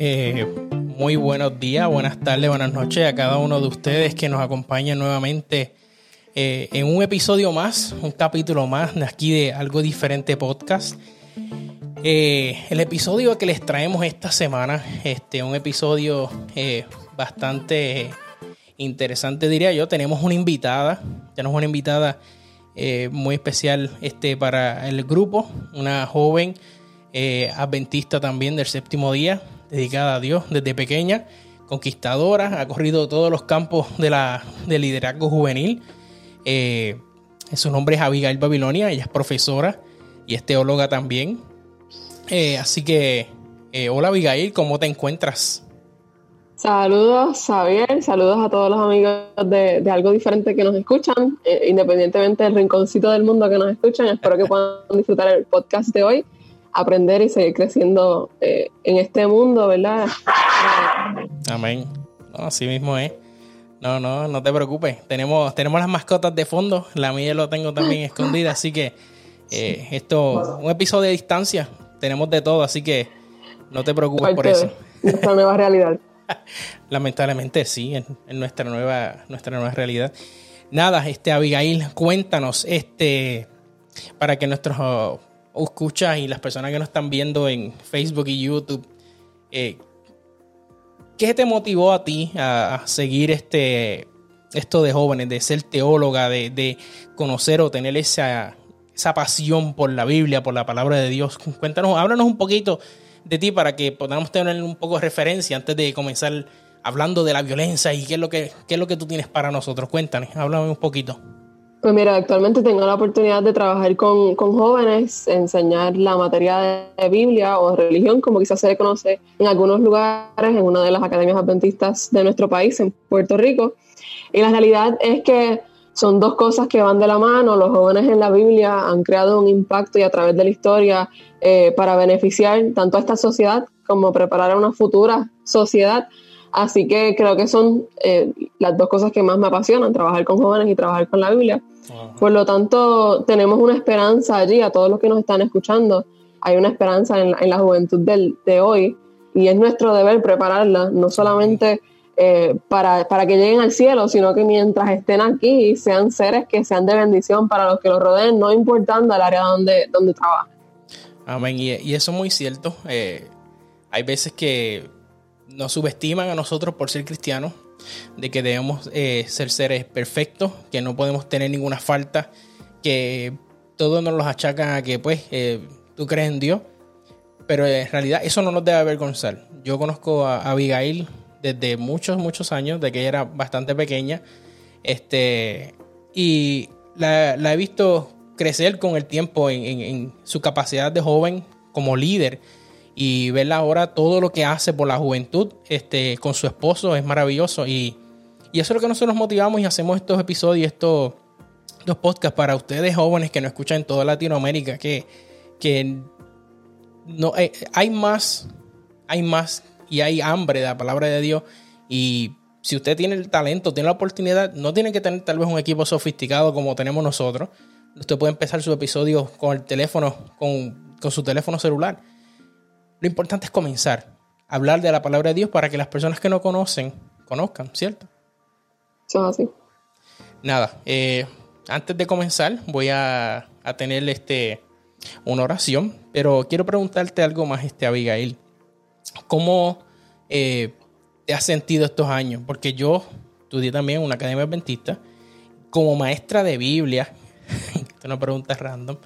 Eh, muy buenos días, buenas tardes, buenas noches a cada uno de ustedes que nos acompaña nuevamente eh, en un episodio más, un capítulo más de aquí de Algo Diferente Podcast. Eh, el episodio que les traemos esta semana, este, un episodio bastante interesante diría yo. Tenemos una invitada, tenemos una invitada muy especial este, para el grupo, una joven adventista también del séptimo día, dedicada a Dios desde pequeña, conquistadora, ha corrido todos los campos de la, del liderazgo juvenil. Eh, su nombre es Abigail Babilonia, ella es profesora y es teóloga también. Eh, así que, eh, hola Abigail, ¿cómo te encuentras? Saludos, Xavier, saludos a todos los amigos de, de Algo Diferente que nos escuchan, independientemente del rinconcito del mundo que nos escuchan. Espero que puedan disfrutar el podcast de hoy aprender y seguir creciendo eh, en este mundo, ¿verdad? Amén. así mismo es. No, no, no te preocupes. Tenemos, tenemos las mascotas de fondo. La mía lo tengo también escondida, así que eh, esto, un episodio de distancia. Tenemos de todo, así que no te preocupes por eso. Nuestra nueva realidad. Lamentablemente sí, en, nuestra nueva, nuestra nueva realidad. Nada, este Abigail, cuéntanos, este, para que nuestros escuchas y las personas que nos están viendo en Facebook y YouTube, eh, ¿qué te motivó a ti a, seguir este, esto de jóvenes, de ser teóloga, de, conocer o tener esa, esa pasión por la Biblia, por la palabra de Dios? Cuéntanos, háblanos un poquito de ti para que podamos tener un poco de referencia antes de comenzar hablando de la violencia y qué es lo que, qué es lo que tú tienes para nosotros. Cuéntanos, háblame un poquito. Pues mira, actualmente tengo la oportunidad de trabajar con, jóvenes, enseñar la materia de Biblia o religión, como quizás se conoce en algunos lugares, en una de las academias adventistas de nuestro país, en Puerto Rico. Y la realidad es que son dos cosas que van de la mano. Los jóvenes en la Biblia han creado un impacto y a través de la historia eh, para beneficiar tanto a esta sociedad como preparar a una futura sociedad. Así que creo que son eh, las dos cosas que más me apasionan, trabajar con jóvenes y trabajar con la Biblia. Por lo tanto, tenemos una esperanza allí, a todos los que nos están escuchando, hay una esperanza en la, juventud de hoy y es nuestro deber prepararla, no solamente eh, para, que lleguen al cielo, sino que mientras estén aquí sean seres que sean de bendición para los que los rodeen, no importando el área donde, donde trabajan. Amén, y, eso es muy cierto. Eh, hay veces que nos subestiman a nosotros por ser cristianos, de que debemos eh, ser seres perfectos, que no podemos tener ninguna falta, que todos nos los achacan a que pues eh, tú crees en Dios, pero en realidad eso no nos debe avergonzar. Yo conozco a Abigail desde muchos, muchos años, de que ella era bastante pequeña, este, y la, he visto crecer con el tiempo en su capacidad de joven como líder y verla ahora todo lo que hace por la juventud este, con su esposo es maravilloso. Y, eso es lo que nosotros motivamos y hacemos estos episodios, estos, podcasts para ustedes jóvenes que nos escuchan en toda Latinoamérica, que, que no, eh, hay más, hay más y hay hambre de la palabra de Dios. Y si usted tiene el talento, tiene la oportunidad, no tiene que tener tal vez un equipo sofisticado como tenemos nosotros. Usted puede empezar su episodio con el teléfono, con, con su teléfono celular lo importante es comenzar a hablar de la palabra de Dios para que las personas que no conocen conozcan, ¿cierto? Es así. Nada, eh, antes de comenzar voy a, tener este, una oración, pero quiero preguntarte algo más, este, Abigail. ¿Cómo eh, te has sentido estos años? Porque yo estudié también en una academia adventista como maestra de Biblia. Esto es una pregunta random.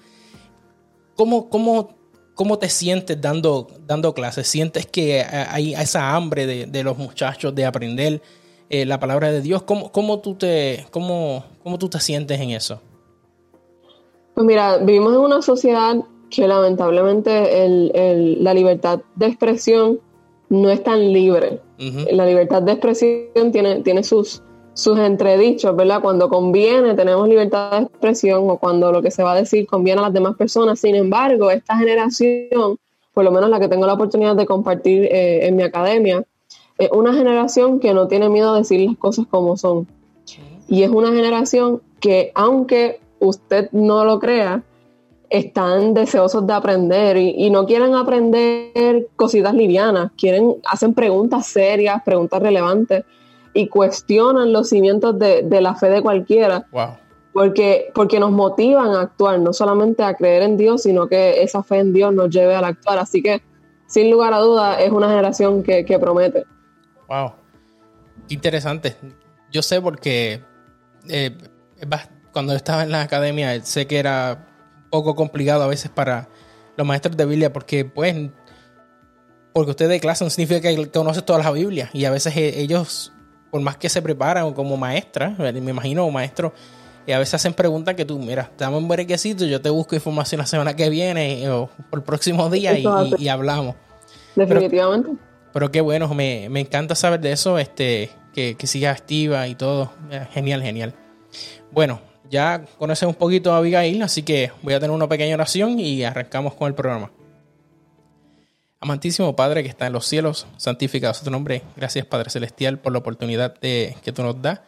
¿Cómo, cómo ¿Cómo te sientes dando, dando clases? ¿Sientes que hay esa hambre de, los muchachos de aprender eh, la palabra de Dios? ¿Cómo, cómo, tú te, cómo, cómo tú te sientes en eso? Pues mira, vivimos en una sociedad que lamentablemente la libertad de expresión no es tan libre. La libertad de expresión tiene, tiene sus, sus entredichos, ¿verdad? Cuando conviene tenemos libertad de expresión o cuando lo que se va a decir conviene a las demás personas. Sin embargo, esta generación, por lo menos la que tengo la oportunidad de compartir eh, en mi academia, es una generación que no tiene miedo a decir las cosas como son. Y es una generación que, aunque usted no lo crea, están deseosos de aprender y, no quieren aprender cositas livianas, quieren, hacen preguntas serias, preguntas relevantes y cuestionan los cimientos de, la fe de cualquiera. Porque, porque nos motivan a actuar, no solamente a creer en Dios, sino que esa fe en Dios nos lleve al actuar. Así que, sin lugar a duda, es una generación que, promete. Wow. interesante. Yo sé porque eh, cuando estaba en la academia, sé que era poco complicado a veces para los maestros de Biblia porque pues porque usted de clase no significa que conoce toda la Biblia y a veces eh, ellos por más que se preparan como maestra me imagino maestro y a veces hacen preguntas que tú mira dame un brequecito yo te busco información la semana que viene o por el próximo día y, hablamos definitivamente. pero, qué bueno me, encanta saber de eso este que, que siga activa y todo. Genial genial. Bueno ya conoces un poquito a Abigail, así que voy a tener una pequeña oración y arrancamos con el programa. Amantísimo Padre que está en los cielos, santificado sea tu nombre. Gracias Padre Celestial por la oportunidad de, que tú nos das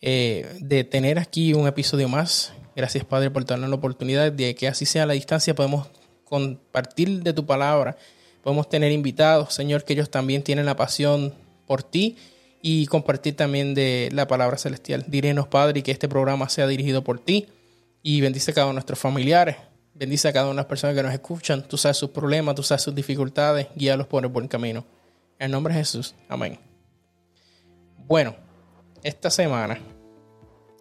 eh, de tener aquí un episodio más. Gracias Padre por darnos la oportunidad de que así sea a la distancia podemos compartir de tu palabra. Podemos tener invitados, Señor, que ellos también tienen la pasión por ti y compartir también de la palabra celestial. Direnos, Padre, que este programa sea dirigido por ti y bendice a cada uno de nuestros familiares. Bendice a cada una de las personas que nos escuchan. Tú sabes sus problemas, tú sabes sus dificultades. Guíalos por el buen camino. En el nombre de Jesús. Amén. Bueno, esta semana,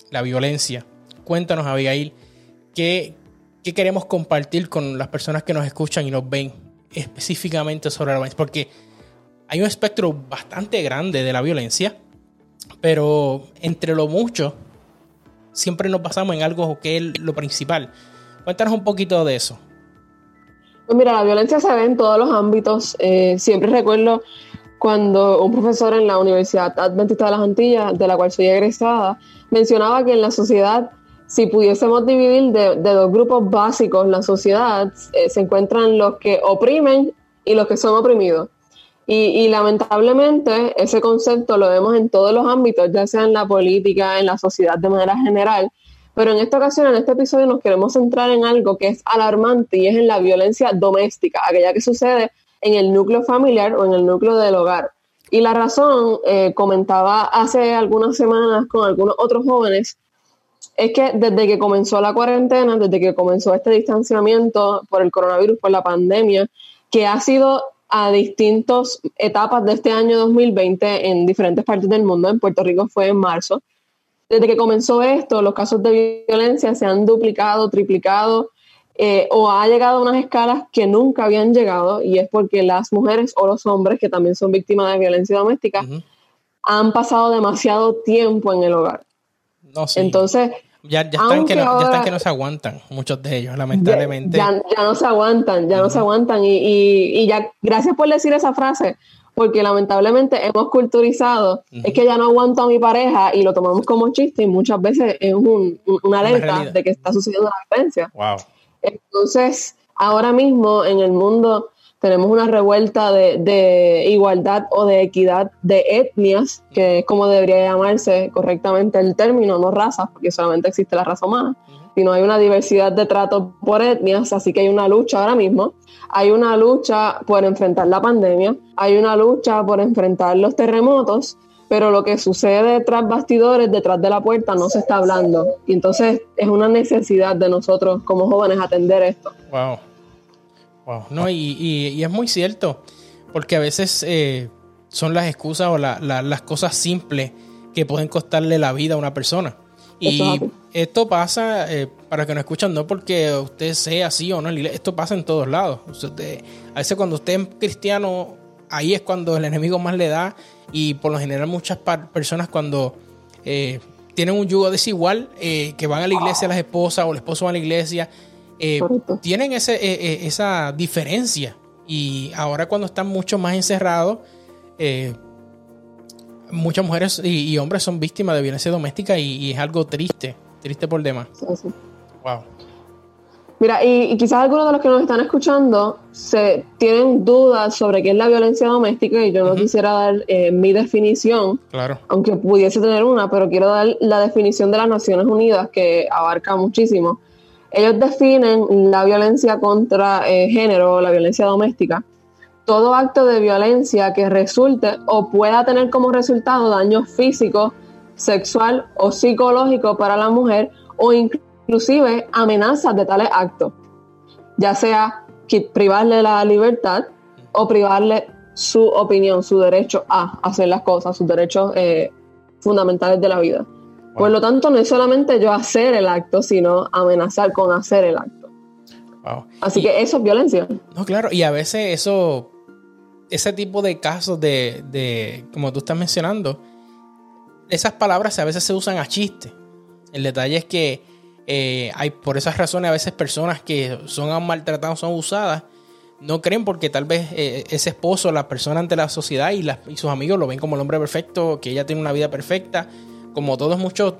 la violencia. Cuéntanos, Abigail, qué, qué queremos compartir con las personas que nos escuchan y nos ven específicamente sobre la violencia. Porque hay un espectro bastante grande de la violencia, pero entre lo mucho, siempre nos basamos en algo que es lo principal. Cuéntanos un poquito de eso. Pues mira, la violencia se ve en todos los ámbitos. Eh, siempre recuerdo cuando un profesor en la Universidad Adventista de las Antillas, de la cual soy egresada, mencionaba que en la sociedad, si pudiésemos dividir de, dos grupos básicos la sociedad, eh, se encuentran los que oprimen y los que son oprimidos. Y, lamentablemente ese concepto lo vemos en todos los ámbitos, ya sea en la política, en la sociedad de manera general. Pero en esta ocasión, en este episodio, nos queremos centrar en algo que es alarmante y es en la violencia doméstica, aquella que sucede en el núcleo familiar o en el núcleo del hogar. Y la razón, eh, comentaba hace algunas semanas con algunos otros jóvenes, es que desde que comenzó la cuarentena, desde que comenzó este distanciamiento por el coronavirus, por la pandemia, que ha sido a distintas etapas de este año 2020 en diferentes partes del mundo. En Puerto Rico fue en marzo. Desde que comenzó esto, los casos de violencia se han duplicado, triplicado eh, o ha llegado a unas escalas que nunca habían llegado y es porque las mujeres o los hombres que también son víctimas de violencia doméstica han pasado demasiado tiempo en el hogar. No, Entonces, ya, están que no, ya están que no se aguantan, muchos de ellos, lamentablemente. Ya, no se aguantan, ya no se aguantan. Y, y, ya, gracias por decir esa frase, porque lamentablemente hemos culturizado, es que ya no aguanto a mi pareja y lo tomamos como chiste y muchas veces es un, una alerta de que está sucediendo una violencia. Wow. Entonces, ahora mismo en el mundo tenemos una revuelta de, igualdad o de equidad de etnias, que es como debería llamarse correctamente el término, no razas, porque solamente existe la raza humana, sino hay una diversidad de trato por etnias, así que hay una lucha ahora mismo. Hay una lucha por enfrentar la pandemia, hay una lucha por enfrentar los terremotos, pero lo que sucede tras bastidores, detrás de la puerta, no se está hablando. Y entonces es una necesidad de nosotros como jóvenes atender esto. Wow. No, y, es muy cierto, porque a veces eh, son las excusas o las cosas simples que pueden costarle la vida a una persona. Y esto pasa, eh, para que nos escuchan, no porque usted sea así o no, esto pasa en todos lados. a veces cuando usted es cristiano, ahí es cuando el enemigo más le da y por lo general muchas personas cuando eh, tienen un yugo desigual, que van a la iglesia las esposas o el esposo va a la iglesia, eh, tienen ese, eh, eh, esa diferencia. Y ahora cuando están mucho más encerrados, muchas mujeres y, hombres son víctimas de violencia doméstica y, es algo triste, triste por demás. Wow. Mira, y, quizás algunos de los que nos están escuchando se tienen dudas sobre qué es la violencia doméstica y yo no quisiera dar mi definición, claro. aunque pudiese tener una, pero quiero dar la definición de las Naciones Unidas que abarca muchísimo. ellos definen la violencia contra eh, género, la violencia doméstica, todo acto de violencia que resulte o pueda tener como resultado daño físico, sexual o psicológico para la mujer o inclusive amenazas de tales actos, ya sea privarle la libertad o privarle su opinión, su derecho a hacer las cosas, sus derechos eh, fundamentales de la vida. Por lo tanto, no es solamente yo hacer el acto, sino amenazar con hacer el acto. Así que eso es violencia. No, claro, y a veces eso, ese tipo de casos de, de, como tú estás mencionando, esas palabras a veces se usan a chiste. El detalle es que eh, hay por esas razones a veces personas que son maltratadas, son abusadas, no creen porque tal vez eh, ese esposo, la persona ante la sociedad y, y sus amigos lo ven como el hombre perfecto, que ella tiene una vida perfecta como todos muchos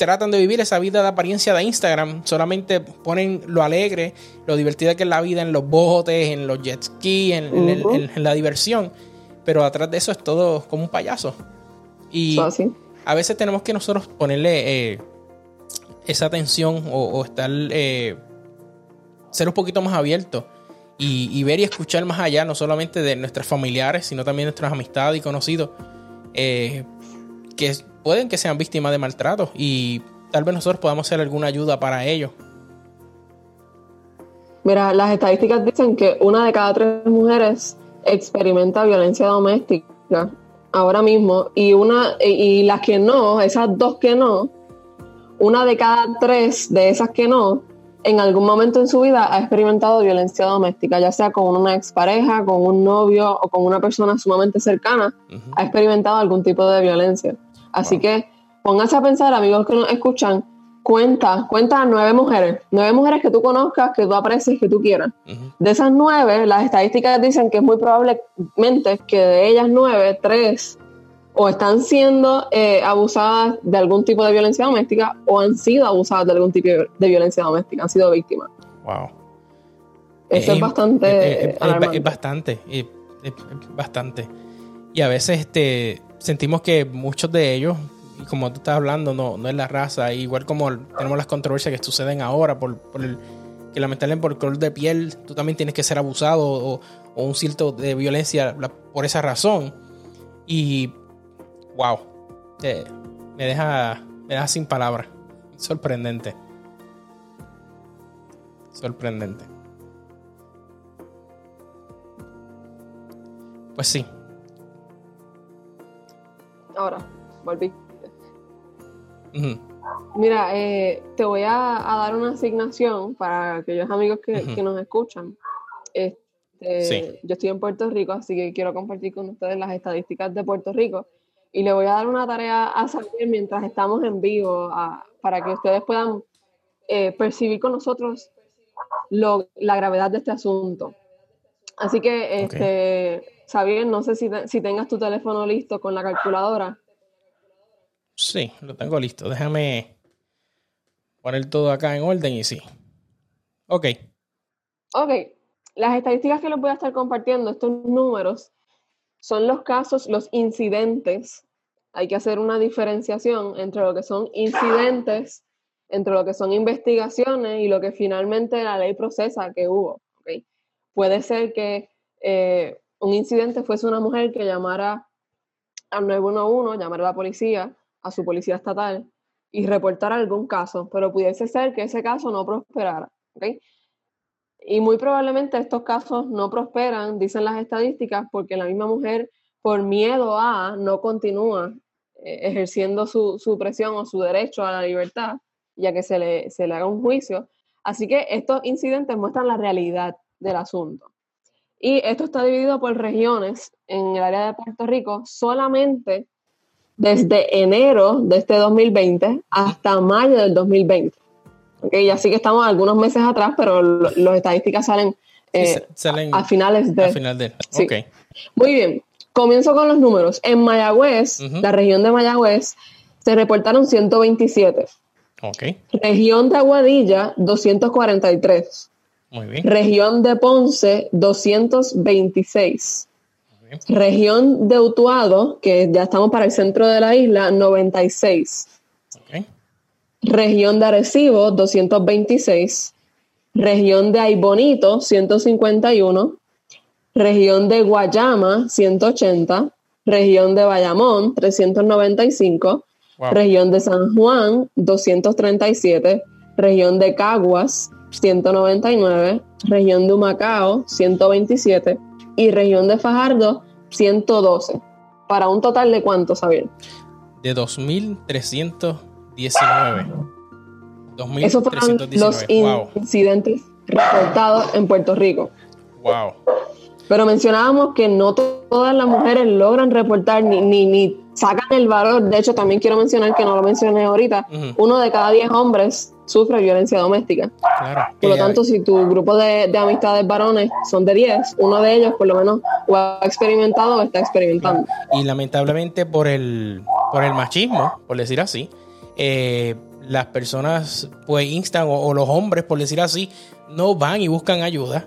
tratan de vivir esa vida de apariencia de Instagram, solamente ponen lo alegre, lo divertida que es la vida en los botes, en los jet ski, en, la diversión, pero atrás de eso es todo como un payaso. Y a veces tenemos que nosotros ponerle eh, esa atención o, estar, eh, ser un poquito más abiertos y, ver y escuchar más allá, no solamente de nuestros familiares, sino también de nuestras amistades y conocidos. Eh, que pueden que sean víctimas de maltrato y tal vez nosotros podamos hacer alguna ayuda para ellos. Mira, las estadísticas dicen que una de cada tres mujeres experimenta violencia doméstica ahora mismo y una y las que no, esas dos que no, una de cada tres de esas que no, en algún momento en su vida ha experimentado violencia doméstica, ya sea con una expareja, con un novio o con una persona sumamente cercana, ha experimentado algún tipo de violencia. Así que pónganse a pensar, amigos que nos escuchan, cuenta, cuenta nueve mujeres, nueve mujeres que tú conozcas, que tú aprecies, que tú quieras. De esas nueve, las estadísticas dicen que es muy probablemente que de ellas nueve, tres o están siendo eh, abusadas de algún tipo de violencia doméstica o han sido abusadas de algún tipo de violencia doméstica, han sido víctimas. Wow. Eso es, bastante. Es, es, bastante, es, bastante. Y a veces este, sentimos que muchos de ellos, y como tú estás hablando, no, no es la raza, igual como tenemos las controversias que suceden ahora por, el que lamentablemente por el color de piel tú también tienes que ser abusado o, un cierto de violencia por esa razón. Y wow, me, deja, me deja sin palabras. Sorprendente. Sorprendente. Pues sí, Ahora, volví. Mira, eh, te voy a, dar una asignación para aquellos amigos que, nos escuchan. Este, yo estoy en Puerto Rico, así que quiero compartir con ustedes las estadísticas de Puerto Rico y le voy a dar una tarea a saber mientras estamos en vivo para que ustedes puedan eh, percibir con nosotros la gravedad de este asunto. Así que, este, Xavier, no sé si, si tengas tu teléfono listo con la calculadora. Sí, lo tengo listo. Déjame poner todo acá en orden y sí. Ok. Ok. Las estadísticas que les voy a estar compartiendo, estos números, son los casos, los incidentes. Hay que hacer una diferenciación entre lo que son incidentes, entre lo que son investigaciones y lo que finalmente la ley procesa que hubo. ¿okay? Puede ser que eh, un incidente fuese una mujer que llamara al 911, llamara a la policía, a su policía estatal y reportara algún caso, pero pudiese ser que ese caso no prosperara. Y muy probablemente estos casos no prosperan, dicen las estadísticas, porque la misma mujer, por miedo a, no continúa eh, ejerciendo su, su, presión o su derecho a la libertad, ya que se le, se le haga un juicio. Así que estos incidentes muestran la realidad del asunto. Y esto está dividido por regiones en el área de Puerto Rico solamente desde enero de este 2020 hasta mayo del 2020. Okay, así que estamos algunos meses atrás, pero las estadísticas salen, eh, a finales de... A final de... Muy bien, comienzo con los números. En Mayagüez, la región de Mayagüez, se reportaron 127. Okay. Región de Aguadilla, 243. Muy bien. Región de Ponce, 226. Región de Utuado, que ya estamos para el centro de la isla, 96. región de Arecibo 226, región de Aybonito 151, región de Guayama 180, región de Bayamón 395, región de San Juan 237, región de Caguas 199, región de Humacao 127 y región de Fajardo 112. Para un total de cuánto, Xavier? De 2319. 2319. Esos fueron los incidentes reportados en Puerto Rico. Wow. Pero mencionábamos que no todas las mujeres logran reportar ni, ni, ni sacan el valor. De hecho, también quiero mencionar que no lo mencioné ahorita. Uno de cada diez hombres sufre violencia doméstica. Por lo tanto, si tu grupo de, de, amistades varones son de 10, uno de ellos por lo menos o ha experimentado o está experimentando. Y lamentablemente por el, por el machismo, por decir así, eh, las personas pues instan o, los hombres, por decir así, no van y buscan ayuda.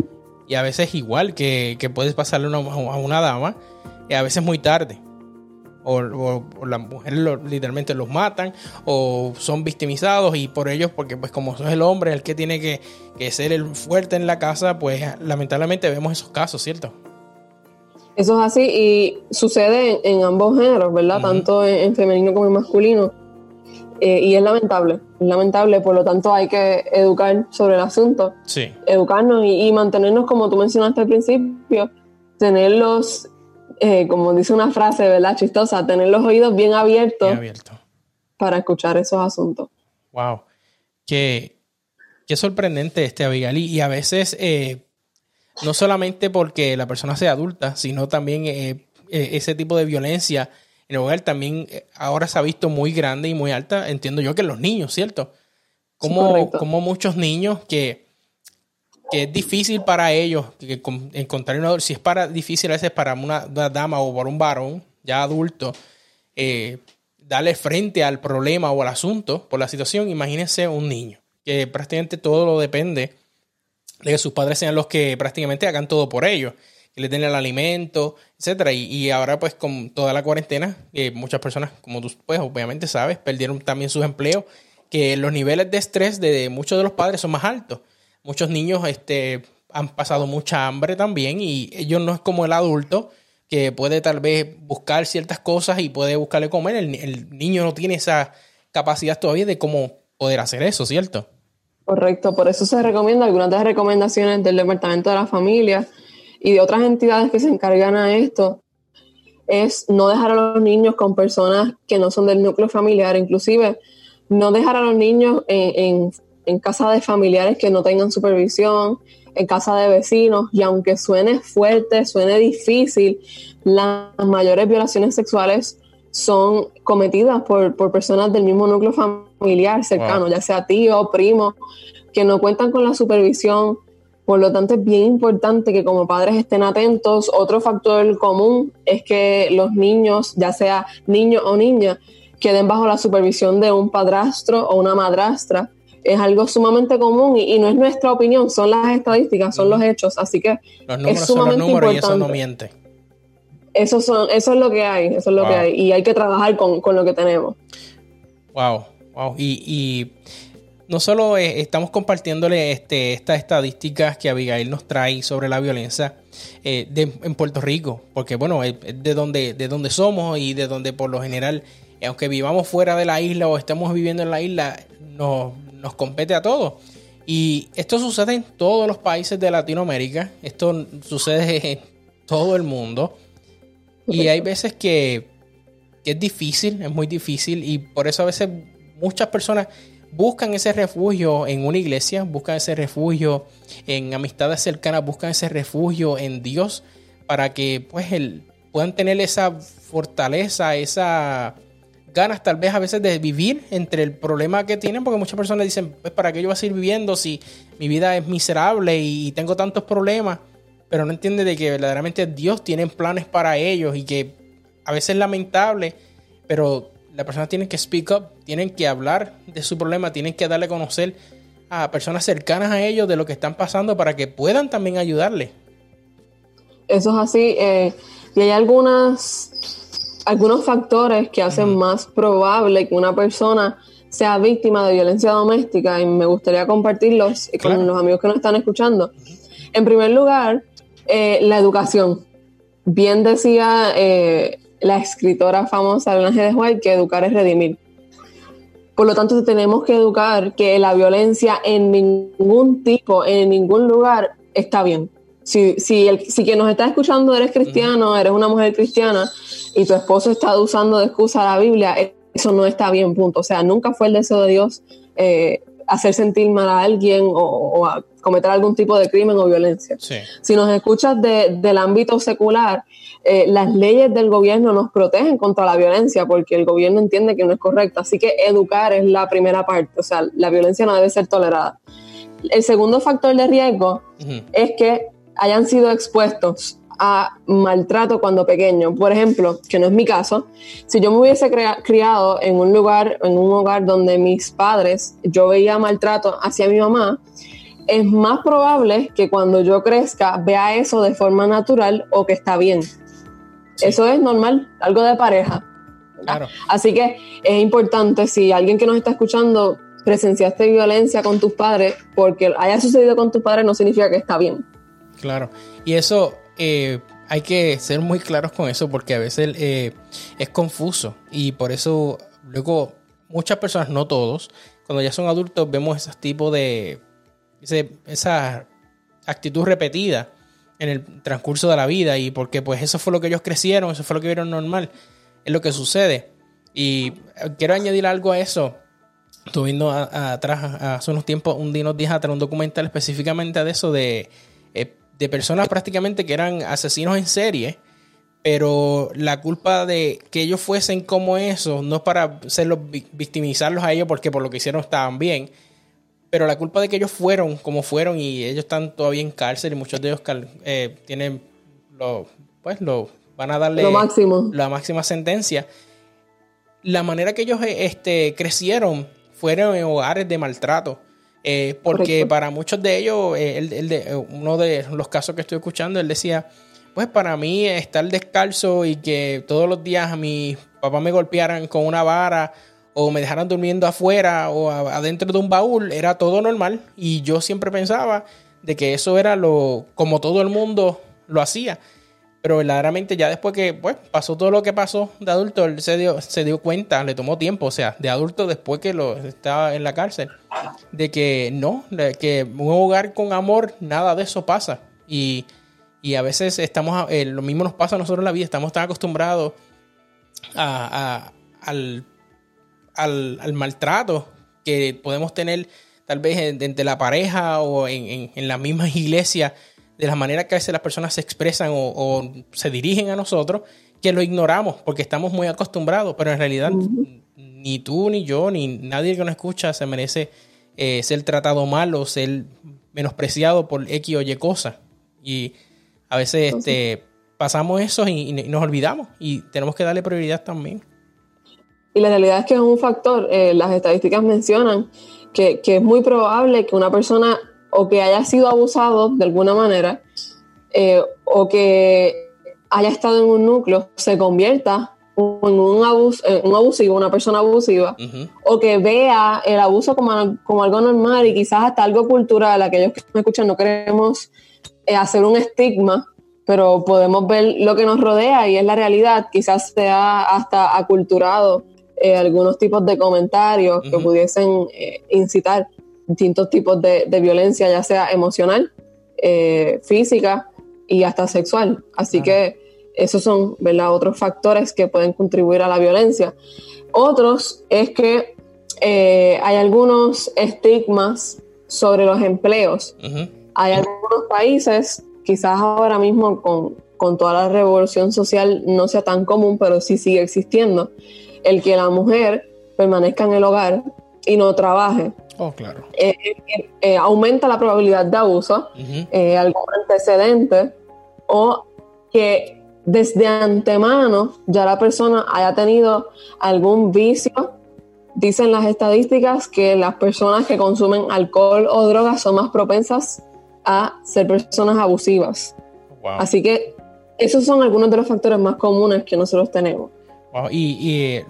Y a veces igual que, que puedes pasarle a una dama, y a veces muy tarde o, las mujeres literalmente los matan o son victimizados y por ellos, porque pues como sos el hombre el que tiene que, ser el fuerte en la casa, pues lamentablemente vemos esos casos, ¿cierto? Eso es así y sucede en, ambos géneros, ¿verdad? Tanto en, femenino como en masculino. Eh, y es lamentable, es lamentable, por lo tanto hay que educar sobre el asunto. Sí. Educarnos y, y mantenernos, como tú mencionaste al principio, tenerlos eh, como dice una frase, ¿verdad? Chistosa, tener los oídos bien abiertos para escuchar esos asuntos. Wow. Qué, qué sorprendente este Abigail. Y a veces, eh, no solamente porque la persona sea adulta, sino también eh, ese tipo de violencia en el hogar también ahora se ha visto muy grande y muy alta. Entiendo yo que los niños, ¿cierto? Como, como muchos niños que que es difícil para ellos que, encontrar un si es para difícil a veces para una, dama o para un varón ya adulto eh, darle frente al problema o al asunto por la situación, imagínense un niño que prácticamente todo lo depende de que sus padres sean los que prácticamente hagan todo por ellos, que le den el alimento, etcétera. Y, ahora pues con toda la cuarentena, eh, muchas personas, como tú pues obviamente sabes, perdieron también sus empleos, que los niveles de estrés de muchos de los padres son más altos muchos niños este, han pasado mucha hambre también y ellos no es como el adulto que puede tal vez buscar ciertas cosas y puede buscarle comer. El, niño no tiene esa capacidad todavía de cómo poder hacer eso, ¿cierto? Correcto, por eso se recomienda algunas de las recomendaciones del Departamento de la Familia y de otras entidades que se encargan a esto es no dejar a los niños con personas que no son del núcleo familiar, inclusive no dejar a los niños en en casa de familiares que no tengan supervisión, en casa de vecinos, y aunque suene fuerte, suene difícil, las mayores violaciones sexuales son cometidas por, personas del mismo núcleo familiar cercano, ya sea tío, primo, que no cuentan con la supervisión. Por lo tanto, es bien importante que como padres estén atentos. Otro factor común es que los niños, ya sea niño o niña, queden bajo la supervisión de un padrastro o una madrastra es algo sumamente común y, no es nuestra opinión, son las estadísticas, son los hechos, así que es sumamente importante. Y eso no miente. Eso, son, eso es lo que hay, eso es lo que hay y hay que trabajar con, lo que tenemos. Wow, wow. Y, no solo eh, estamos compartiéndole este, estas estadísticas que Abigail nos trae sobre la violencia eh, en Puerto Rico, porque bueno, es de donde, de donde somos y de donde por lo general, aunque vivamos fuera de la isla o estemos viviendo en la isla, nos, nos compete a todos. Y esto sucede en todos los países de Latinoamérica, esto sucede en todo el mundo. Y hay veces que, es difícil, es muy difícil, y por eso a veces muchas personas buscan ese refugio en una iglesia, buscan ese refugio en amistades cercanas, buscan ese refugio en Dios para que pues el, puedan tener esa fortaleza, esa ganas tal vez a veces de vivir entre el problema que tienen, porque muchas personas dicen, pues para qué yo voy a seguir viviendo si mi vida es miserable y tengo tantos problemas, pero no entiende de que verdaderamente Dios tiene planes para ellos y que a veces es lamentable, pero la persona tiene que speak up, tienen que hablar de su problema, tienen que darle a conocer a personas cercanas a ellos de lo que están pasando para que puedan también ayudarle. Eso es así. Eh, y hay algunas algunos factores que hacen más probable que una persona sea víctima de violencia doméstica y me gustaría compartirlos con los amigos que nos están escuchando. En primer lugar, eh, la educación. Bien decía eh, la escritora famosa Blanche de White que educar es redimir. Por lo tanto, tenemos que educar que la violencia en ningún tipo, en ningún lugar, está bien. Si, si, el, si quien nos está escuchando eres cristiano, eres una mujer cristiana y tu esposo está usando de excusa la Biblia, eso no está bien, punto. O sea, nunca fue el deseo de Dios eh, hacer sentir mal a alguien o, cometer algún tipo de crimen o violencia. Si nos escuchas del ámbito secular, eh, las leyes del gobierno nos protegen contra la violencia porque el gobierno entiende que no es correcto. Así que educar es la primera parte, o sea, la violencia no debe ser tolerada. El segundo factor de riesgo es que hayan sido expuestos a maltrato cuando pequeño. Por ejemplo, que no es mi caso, si yo me hubiese criado en un lugar, en un hogar donde mis padres, yo veía maltrato hacia mi mamá, es más probable que cuando yo crezca vea eso de forma natural o que está bien. Eso es normal, algo de pareja. Así que es importante, si alguien que nos está escuchando presenciaste violencia con tus padres, porque haya sucedido con tus padres no significa que está bien. Claro. Y eso eh, hay que ser muy claros con eso porque a veces eh, es confuso y por eso luego muchas personas, no todos, cuando ya son adultos vemos ese tipo de esa actitud repetida en el transcurso de la vida y porque pues eso fue lo que ellos crecieron, eso fue lo que vieron normal, es lo que sucede. Y quiero añadir algo a eso. Estuve viendo atrás hace unos tiempos, un unos días atrás, un documental específicamente de eso de eh, de personas prácticamente que eran asesinos en serie, pero la culpa de que ellos fuesen como eso no es para hacerlos, victimizarlos a ellos porque por lo que hicieron estaban bien, pero la culpa de que ellos fueron como fueron y ellos están todavía en cárcel y muchos de ellos eh, tienen lo, pues lo van a darle máximo. la máxima sentencia. La manera que ellos este, crecieron fueron en hogares de maltrato eh, porque para muchos de ellos, eh, eh, uno de los casos que estoy escuchando, él decía, pues para mí estar descalzo y que todos los días a mi papá me golpearan con una vara o me dejaran durmiendo afuera o adentro de un baúl era todo normal y yo siempre pensaba de que eso era lo como todo el mundo lo hacía pero verdaderamente ya después que pues, pasó todo lo que pasó de adulto, él se dio, se dio cuenta, le tomó tiempo, o sea, de adulto después que lo estaba en la cárcel, de que no, que un hogar con amor, nada de eso pasa. Y, a veces estamos, eh, lo mismo nos pasa a nosotros en la vida, estamos tan acostumbrados a, al, al, maltrato que podemos tener tal vez entre la pareja o en, en, en la misma iglesia de la manera que a veces las personas se expresan o, se dirigen a nosotros, que lo ignoramos porque estamos muy acostumbrados, pero en realidad ni tú, ni yo, ni nadie que nos escucha se merece eh, ser tratado mal o ser menospreciado por X o Y cosa. Y a veces este, pasamos eso y, nos olvidamos y tenemos que darle prioridad también. Y la realidad es que es un factor, eh, las estadísticas mencionan que, que es muy probable que una persona o que haya sido abusado de alguna manera eh, o que haya estado en un núcleo se convierta en un, un abusivo, una persona abusiva, o que vea el abuso como, algo normal y quizás hasta algo cultural. Aquellos que me escuchan no queremos eh, hacer un estigma, pero podemos ver lo que nos rodea y es la realidad. Quizás sea hasta aculturado eh, algunos tipos de comentarios que pudiesen incitar distintos tipos de, violencia, ya sea emocional, eh, física y hasta sexual. Así que esos son ¿verdad? otros factores que pueden contribuir a la violencia. Otros es que eh, hay algunos estigmas sobre los empleos. Hay algunos países, quizás ahora mismo con, con toda la revolución social no sea tan común, pero sí sigue existiendo, el que la mujer permanezca en el hogar y no trabaje. Oh, claro. Eh, eh, eh, aumenta la probabilidad de abuso, algún antecedente, o que desde antemano ya la persona haya tenido algún vicio. Dicen las estadísticas que las personas que consumen alcohol o drogas son más propensas a ser personas abusivas. Así que esos son algunos de los factores más comunes que nosotros tenemos. Y,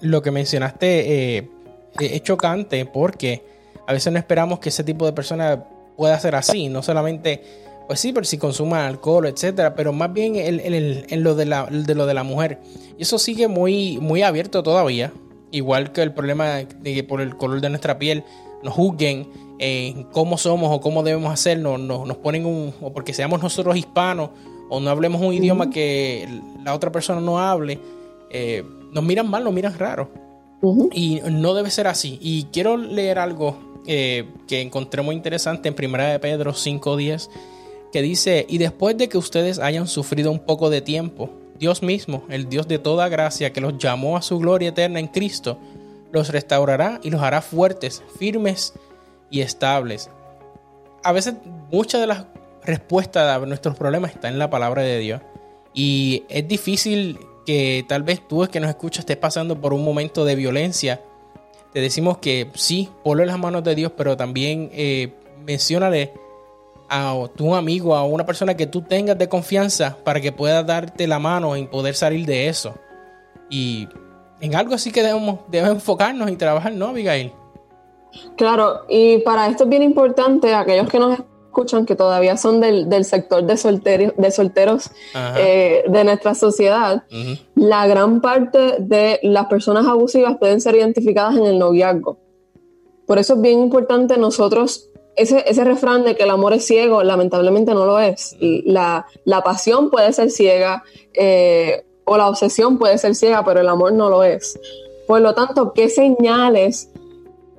lo que mencionaste es chocante porque a veces no esperamos que ese tipo de persona pueda ser así, no solamente, pues sí, pero si consuma alcohol, etcétera, pero más bien en, lo, de la, de lo de la mujer. Y eso sigue muy, muy abierto todavía, igual que el problema de que por el color de nuestra piel nos juzguen en cómo somos o cómo debemos hacerlo, nos, nos ponen un, o porque seamos nosotros hispanos o no hablemos un idioma que la otra persona no hable, eh, nos miran mal, nos miran raro. Y no debe ser así. Y quiero leer algo eh, que encontré muy interesante en Primera de Pedro 5.10, que dice, y después de que ustedes hayan sufrido un poco de tiempo, Dios mismo, el Dios de toda gracia, que los llamó a su gloria eterna en Cristo, los restaurará y los hará fuertes, firmes y estables. A veces muchas de las respuestas a nuestros problemas están en la palabra de Dios. Y es difícil que tal vez tú que nos escuchas estés pasando por un momento de violencia. Te decimos que sí, ponlo en las manos de Dios, pero también eh, a tu amigo, a una persona que tú tengas de confianza para que pueda darte la mano en poder salir de eso. Y en algo así que debemos, debemos enfocarnos y trabajar, ¿no, Abigail? Claro, y para esto es bien importante, aquellos que nos escuchan que todavía son del, sector de solteros, de, solteros eh, de nuestra sociedad, la gran parte de las personas abusivas pueden ser identificadas en el noviazgo. Por eso es bien importante nosotros, ese, ese refrán de que el amor es ciego, lamentablemente no lo es. La, la pasión puede ser ciega eh, o la obsesión puede ser ciega, pero el amor no lo es. Por lo tanto, ¿qué señales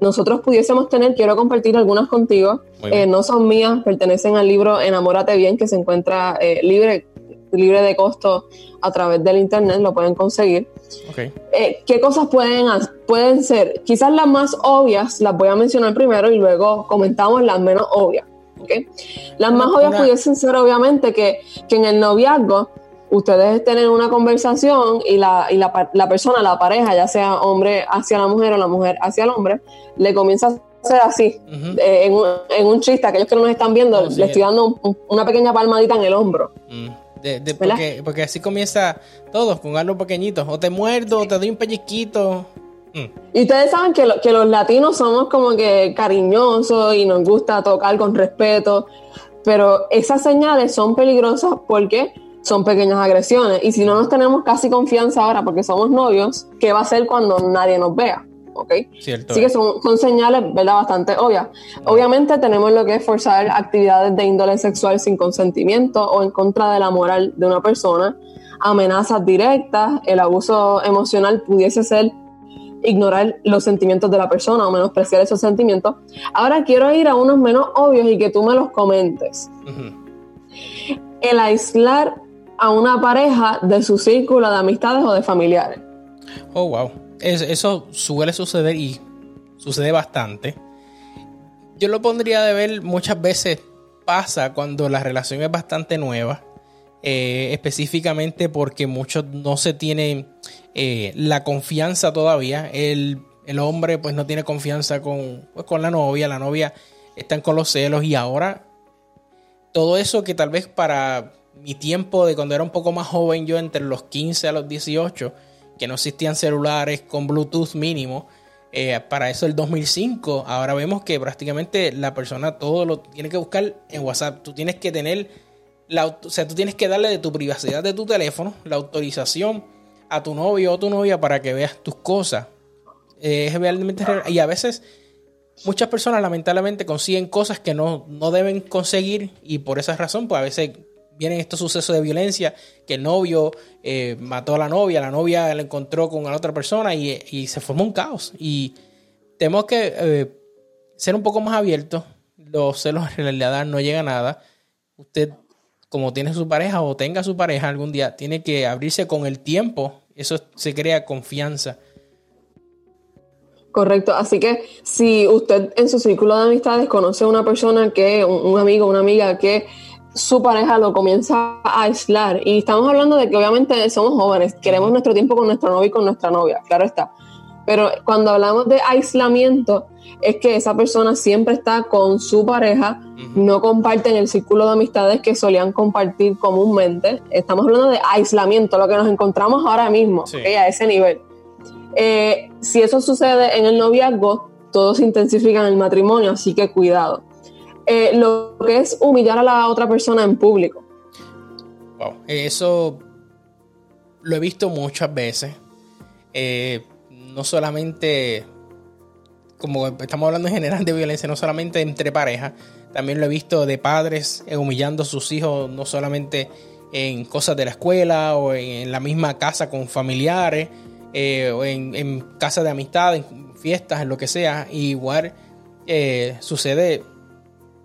nosotros pudiésemos tener, quiero compartir algunas contigo, eh, no son mías, pertenecen al libro Enamórate Bien, que se encuentra eh, libre, libre de costo a través del internet, lo pueden conseguir. Eh, ¿Qué cosas pueden, pueden ser? Quizás las más obvias las voy a mencionar primero y luego comentamos las menos obvias. Las más obvias pudiesen ser obviamente que, que en el noviazgo ustedes tienen una conversación y, la, y la, la, persona, la pareja, ya sea hombre hacia la mujer o la mujer hacia el hombre, le comienza a hacer así, eh, en, un, en, un, chiste, aquellos que no nos están viendo, le estoy dando una pequeña palmadita en el hombro. Mm. De, porque, porque, así comienza todo, con algo pequeñito. O te muerdo, o te doy un pellizquito. Mm. Y ustedes saben que, que los latinos somos como que cariñosos y nos gusta tocar con respeto, pero esas señales son peligrosas porque son pequeñas agresiones. Y si no nos tenemos casi confianza ahora porque somos novios, ¿qué va a ser cuando nadie nos vea? ¿Ok? Cierto. Así que son, son señales, ¿verdad? Bastante obvias. Obviamente tenemos lo que es forzar actividades de índole sexual sin consentimiento o en contra de la moral de una persona, amenazas directas, el abuso emocional pudiese ser ignorar los sentimientos de la persona o menospreciar esos sentimientos. Ahora quiero ir a unos menos obvios y que tú me los comentes. El aislar a una pareja de su círculo de amistades o de familiares. Oh, wow. eso suele suceder y sucede bastante. Yo lo pondría de ver muchas veces pasa cuando la relación es bastante nueva. Eh, específicamente porque muchos no se tienen eh, la confianza todavía. El, hombre pues no tiene confianza con, pues, con la novia, la novia están con los celos y ahora todo eso que tal vez para mi tiempo de cuando era un poco más joven, yo entre los 15 a los 18, que no existían celulares con Bluetooth mínimo, eh, para eso el 2005, ahora vemos que prácticamente la persona todo lo tiene que buscar en WhatsApp. Tú tienes que tener, la, o sea, tú tienes que darle de tu privacidad de tu teléfono la autorización a tu novio o tu novia para que veas tus cosas. Eh, es realmente y a veces muchas personas lamentablemente consiguen cosas que no, no deben conseguir y por esa razón pues a veces vienen estos sucesos de violencia, que el novio eh, mató a la novia, la novia la encontró con la otra persona y, se formó un caos. Y tenemos que eh, ser un poco más abiertos. Los celos en realidad no llega a nada. Usted, como tiene su pareja o tenga su pareja algún día, tiene que abrirse con el tiempo. Eso se crea confianza. Correcto, así que si usted en su círculo de amistades conoce a una persona que, un, amigo, una amiga que su pareja lo comienza a aislar. Y estamos hablando de que obviamente somos jóvenes, queremos nuestro tiempo con nuestro novio y con nuestra novia, claro está. Pero cuando hablamos de aislamiento, es que esa persona siempre está con su pareja, no comparten el círculo de amistades que solían compartir comúnmente. Estamos hablando de aislamiento, lo que nos encontramos ahora mismo, a ese nivel. Eh, si eso sucede en el noviazgo, todo se intensifica en el matrimonio, así que cuidado. Eh, lo que es humillar a la otra persona en público. Wow, eso lo he visto muchas veces. Eh, no solamente, como estamos hablando en general de violencia, no solamente entre parejas, también lo he visto de padres humillando a sus hijos, no solamente en cosas de la escuela o en, la misma casa con familiares eh, o en, casa de amistad, en fiestas, en lo que sea. igual eh, sucede,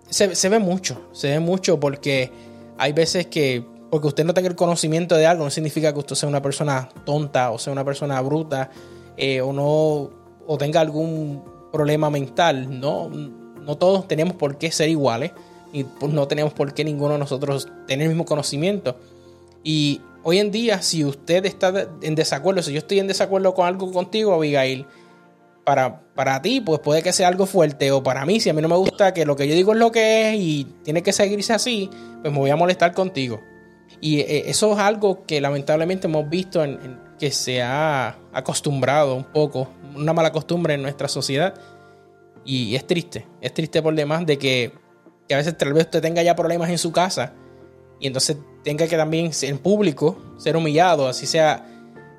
se, ve mucho, se ve mucho porque hay veces que porque usted no tenga el conocimiento de algo no significa que usted sea una persona tonta o sea una persona bruta eh, o no o tenga algún problema mental. No, no todos tenemos por qué ser iguales y pues no tenemos por qué ninguno de nosotros tener el mismo conocimiento. Y hoy en día, si usted está en desacuerdo, si yo estoy en desacuerdo con algo contigo, Abigail, para, para ti, pues puede que sea algo fuerte, o para mí, si a mí no me gusta que lo que yo digo es lo que es y tiene que seguirse así, pues me voy a molestar contigo. Y eh, eso es algo que lamentablemente hemos visto que se ha acostumbrado un poco, una mala costumbre en nuestra sociedad. Y es triste, es triste por demás de que, que a veces tal vez usted tenga ya problemas en su casa y entonces tenga que también en público ser humillado, así sea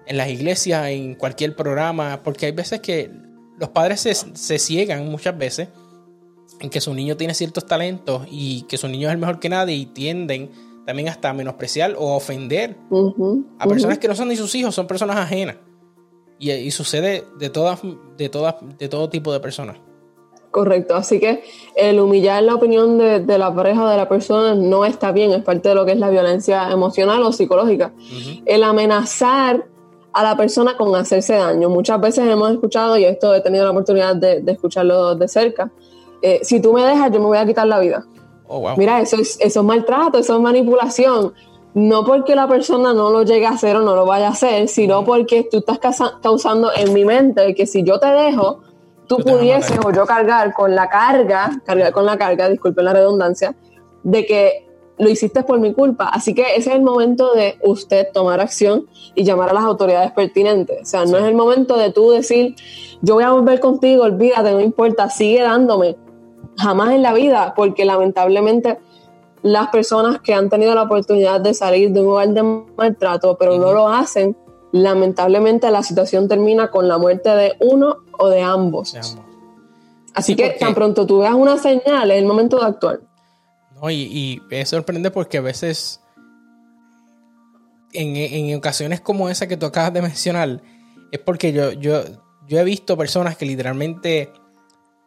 en las iglesias, en cualquier programa, porque hay veces que los padres se, se ciegan muchas veces en que su niño tiene ciertos talentos y que su niño es el mejor que nadie y tienden también hasta menospreciar o ofender a personas que no son ni sus hijos, son personas ajenas. Y, sucede de todas, de todas, de todo tipo de personas. Correcto, así que el humillar la opinión de, la pareja o de la persona no está bien, es parte de lo que es la violencia emocional o psicológica. El amenazar a la persona con hacerse daño. Muchas veces hemos escuchado, y esto he tenido la oportunidad de, escucharlo de cerca, eh, si tú me dejas, yo me voy a quitar la vida. Oh, Mira, eso es, eso es maltrato, eso es manipulación. No porque la persona no lo llegue a hacer o no lo vaya a hacer, sino porque tú estás causando en mi mente que si yo te dejo, tú, pudieses o yo cargar con la carga, cargar con la carga, disculpen la redundancia, de que lo hiciste por mi culpa. Así que ese es el momento de usted tomar acción y llamar a las autoridades pertinentes. O sea, no es el momento de tú decir, yo voy a volver contigo, olvídate, no importa, sigue dándome jamás en la vida, porque lamentablemente las personas que han tenido la oportunidad de salir de un lugar de maltrato, pero no lo hacen, lamentablemente la situación termina con la muerte de uno o de ambos. Así que tan pronto tú veas una señal, es el momento de actuar. No, y, y es sorprendente porque a veces, en, en, ocasiones como esa que tú acabas de mencionar, es porque yo, yo, yo he visto personas que literalmente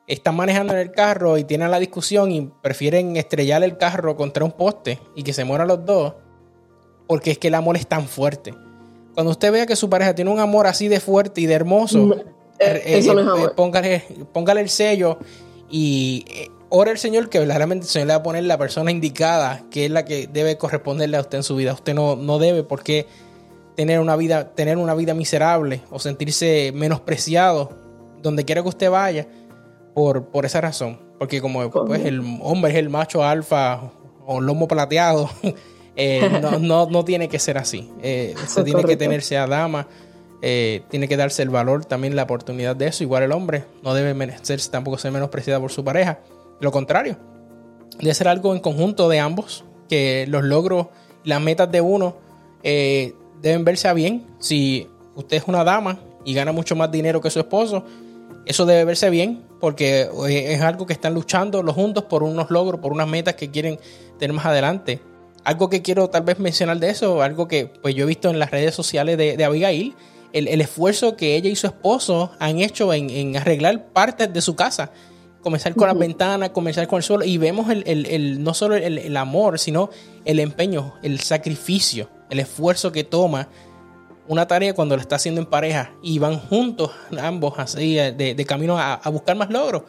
están manejando en el carro y tienen la discusión y prefieren estrellar el carro contra un poste y que se mueran los dos, porque es que el amor es tan fuerte. Cuando usted vea que su pareja tiene un amor así de fuerte y de hermoso, mm, eh, eh, eh. Póngale, póngale, el sello y ora el Señor que verdaderamente el Señor le va a poner la persona indicada, que es la que debe corresponderle a usted en su vida. Usted no, no debe porque tener una vida, tener una vida miserable o sentirse menospreciado donde quiera que usted vaya por, por esa razón. Porque como pues, el hombre es el macho alfa o lomo plateado, eh, no, no, tiene que ser así. Eh, se tiene que tenerse a dama, eh, tiene que darse el valor, también la oportunidad de eso. Igual el hombre no debe merecerse, tampoco ser menospreciado por su pareja. Lo contrario, debe ser algo en conjunto de ambos, que los logros las metas de uno deben verse a bien. Si usted es una dama y gana mucho más dinero que su esposo, eso debe verse bien porque eh, es algo que están luchando los juntos por unos logros, por unas metas que quieren tener más adelante. Algo que quiero tal vez mencionar de eso, algo que pues yo he visto en las redes sociales de, Abigail, el, esfuerzo que ella y su esposo han hecho en, arreglar partes de su casa. Comenzar con las ventanas, comenzar con el suelo. Y vemos el, no solo el amor, sino el empeño, el sacrificio, el esfuerzo que toma una tarea cuando lo está haciendo en pareja y van juntos ambos así eh, de, camino a, buscar más logros.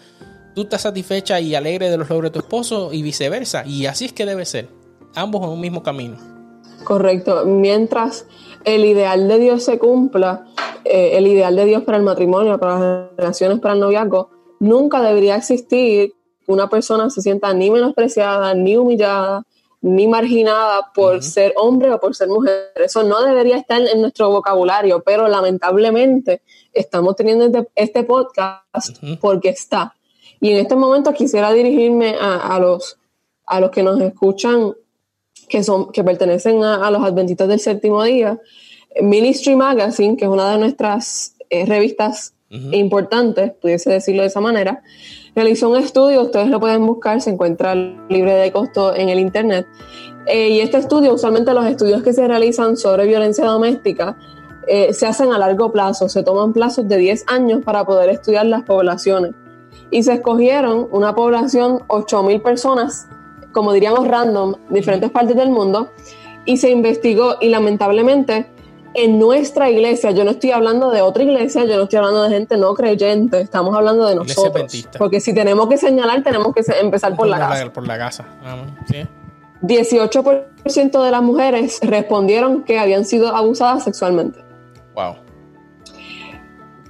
Tú estás satisfecha y alegre de los logros de tu esposo y viceversa. Y así es que debe ser. Ambos en un mismo camino. Correcto. Mientras el ideal de Dios se cumpla, eh, el ideal de Dios para el matrimonio, para las relaciones, para el noviazgo, nunca debería existir que una persona se sienta ni menospreciada, ni humillada, ni marginada por ser hombre o por ser mujer. Eso no debería estar en nuestro vocabulario, pero lamentablemente estamos teniendo este, este podcast porque está. Y en este momento quisiera dirigirme a, los, a los que nos escuchan, que, son, que pertenecen a, los adventistas del séptimo día. Ministry Magazine, que es una de nuestras eh, revistas importantes, pudiese decirlo de esa manera, realizó un estudio, ustedes lo pueden buscar, se encuentra libre de costo en el Internet. Eh, y este estudio, usualmente los estudios que se realizan sobre violencia doméstica, eh, se hacen a largo plazo, se toman plazos de 10 años para poder estudiar las poblaciones. Y se escogieron una población, 8.000 personas, como diríamos random, diferentes partes del mundo, y se investigó y lamentablemente en nuestra iglesia, yo no estoy hablando de otra iglesia, yo no estoy hablando de gente no creyente, estamos hablando de nosotros. Porque si tenemos que señalar, tenemos que empezar por la, casa. Por la casa. 18% de las mujeres respondieron que habían sido abusadas sexualmente. Wow.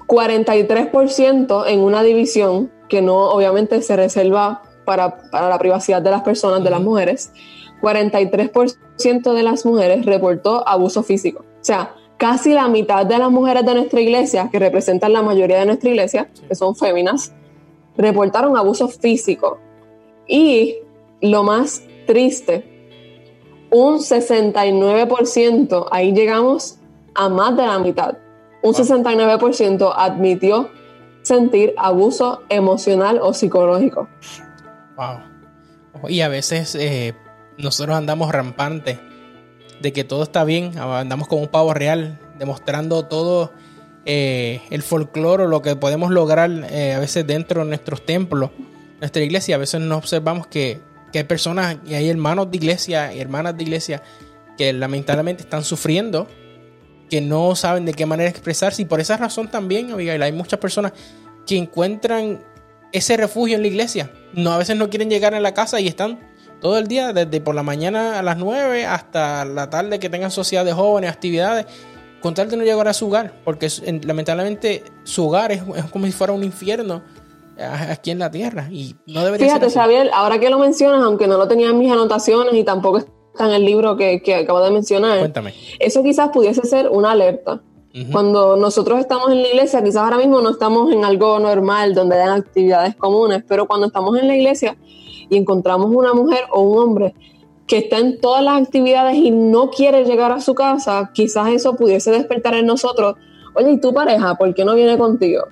43% en una división que no obviamente se reserva para, la privacidad de las personas, de las mujeres. 43% de las mujeres reportó abuso físico. O sea, casi la mitad de las mujeres de nuestra iglesia, que representan la mayoría de nuestra iglesia, que son féminas, reportaron abuso físico. Y lo más triste, un 69%, ahí llegamos a más de la mitad, un 69% admitió sentir abuso emocional o psicológico. Wow. Y a veces eh, nosotros andamos rampantes de que todo está bien, andamos como un pavo real, demostrando todo eh, el folclore, lo que podemos lograr eh, a veces dentro de nuestros templos, nuestra iglesia. A veces nos observamos que, hay personas y hay hermanos de iglesia y hermanas de iglesia que lamentablemente están sufriendo, que no saben de qué manera expresarse. Y por esa razón también, Abigail, hay muchas personas que encuentran ese refugio en la iglesia. No, a veces no quieren llegar a la casa y están todo el día, desde por la mañana a las 9 hasta la tarde que tengan sociedad de jóvenes, actividades, con tal de no llegar a su hogar, porque lamentablemente su hogar es, como si fuera un infierno eh, aquí en la tierra y no debería Fíjate, Xavier, ahora que lo mencionas, aunque no lo tenía en mis anotaciones y tampoco está en el libro que, que acabo de mencionar, Cuéntame. eso quizás pudiese ser una alerta. Cuando nosotros estamos en la iglesia, quizás ahora mismo no estamos en algo normal donde hayan actividades comunes, pero cuando estamos en la iglesia, y encontramos una mujer o un hombre que está en todas las actividades y no quiere llegar a su casa, quizás eso pudiese despertar en nosotros, oye, ¿y tu pareja? ¿Por qué no viene contigo?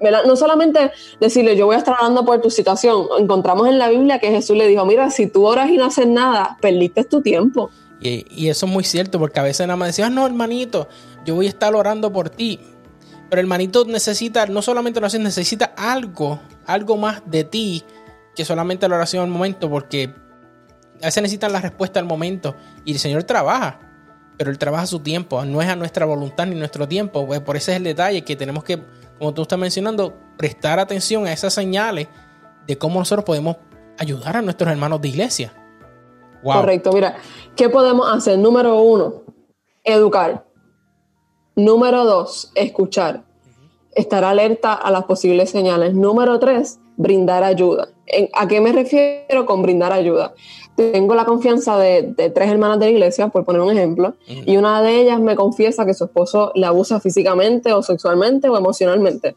No solamente decirle, yo voy a estar hablando por tu situación, encontramos en la Biblia que Jesús le dijo, mira, si tú oras y no haces nada, perdiste tu tiempo. Y, eso es muy cierto, porque a veces nada más decías, no, hermanito, yo voy a estar orando por ti. Pero el hermanito necesita, no solamente hace, necesita algo, algo más de ti que solamente la oración al momento, porque a veces necesitan la respuesta al momento y el Señor trabaja, pero Él trabaja a su tiempo, no es a nuestra voluntad ni nuestro tiempo, pues por ese es el detalle que tenemos que, como tú estás mencionando, prestar atención a esas señales de cómo nosotros podemos ayudar a nuestros hermanos de iglesia. Correcto, mira, ¿qué podemos hacer? Número uno, educar. Número dos, escuchar. Estar alerta a las posibles señales. Número tres, brindar ayuda. ¿A qué me refiero con brindar ayuda? Tengo la confianza de, tres hermanas de la iglesia, por poner un ejemplo, y una de ellas me confiesa que su esposo la abusa físicamente o sexualmente o emocionalmente.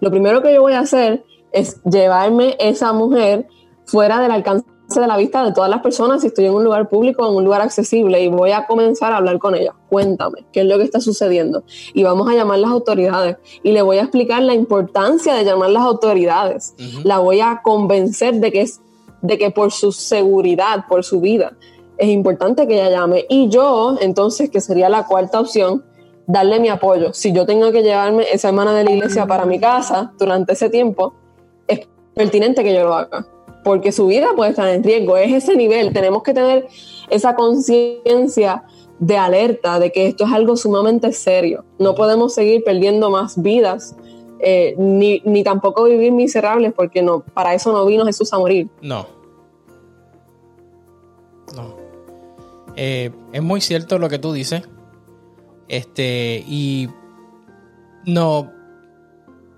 Lo primero que yo voy a hacer es llevarme esa mujer fuera del alcance de la vista de todas las personas si estoy en un lugar público, en un lugar accesible y voy a comenzar a hablar con ella. Cuéntame, ¿qué es lo que está sucediendo? Y vamos a llamar las autoridades y le voy a explicar la importancia de llamar las autoridades. La voy a convencer de que es de que por su seguridad, por su vida, es importante que ella llame. Y yo, entonces, que sería la cuarta opción, darle mi apoyo. Si yo tengo que llevarme esa hermana de la iglesia para mi casa durante ese tiempo, es pertinente que yo lo haga porque su vida puede estar en riesgo. Es ese nivel, tenemos que tener esa conciencia de alerta de que esto es algo sumamente serio. No podemos seguir perdiendo más vidas, eh, ni, tampoco vivir miserables, porque no, para eso no vino Jesús a morir. No. No. Eh, es muy cierto lo que tú dices. Este, y no,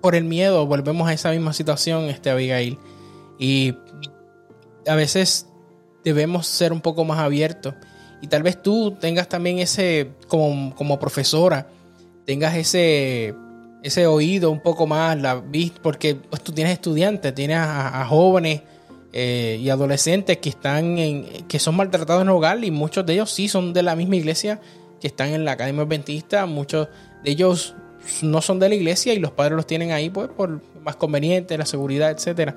por el miedo, volvemos a esa misma situación, este Abigail. Y a veces debemos ser un poco más abiertos. Y tal vez tú tengas también ese, como, como profesora, tengas ese, ese oído un poco más, la porque pues, tú tienes estudiantes, tienes a, jóvenes eh, y adolescentes que están en, que son maltratados en el hogar y muchos de ellos sí son de la misma iglesia que están en la Academia Adventista, muchos de ellos no son de la iglesia y los padres los tienen ahí pues por más conveniente, la seguridad, etcétera.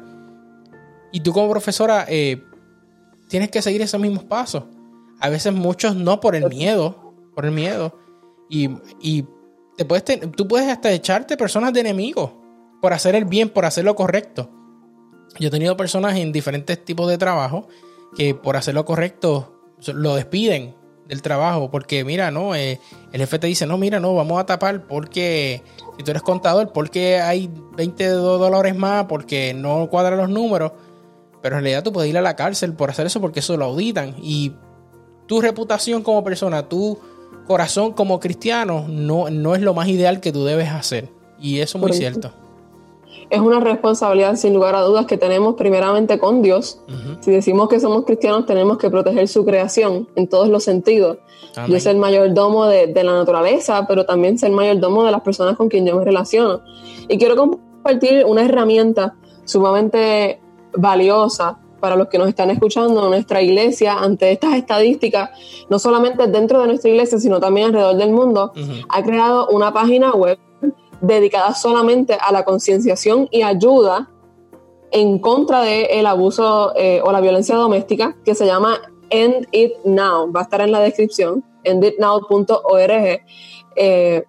Y tú como profesora eh, tienes que seguir esos mismos pasos. A veces muchos no por el miedo, por el miedo. Y, y te puedes tú puedes hasta echarte personas de enemigos por hacer el bien, por hacer lo correcto. Yo he tenido personas en diferentes tipos de trabajo que por hacer lo correcto lo despiden del trabajo porque mira, no, eh, el jefe te dice, no, mira, no, vamos a tapar porque si tú eres contador, porque hay 20 dólares más, porque no cuadran los números, pero en realidad tú puedes ir a la cárcel por hacer eso porque eso lo auditan y tu reputación como persona, tu corazón como cristiano no, no es lo más ideal que tú debes hacer y eso es muy cierto es una responsabilidad sin lugar a dudas que tenemos primeramente con Dios. Si decimos que somos cristianos, tenemos que proteger su creación en todos los sentidos. Yo soy el mayordomo de, de, la naturaleza, pero también soy el mayordomo de las personas con quien yo me relaciono. Y quiero compartir una herramienta sumamente valiosa para los que nos están escuchando en nuestra iglesia ante estas estadísticas, no solamente dentro de nuestra iglesia, sino también alrededor del mundo, ha creado una página web dedicada solamente a la concienciación y ayuda en contra del el abuso eh, o la violencia doméstica, que se llama End It Now. Va a estar en la descripción, enditnow.org. Eh,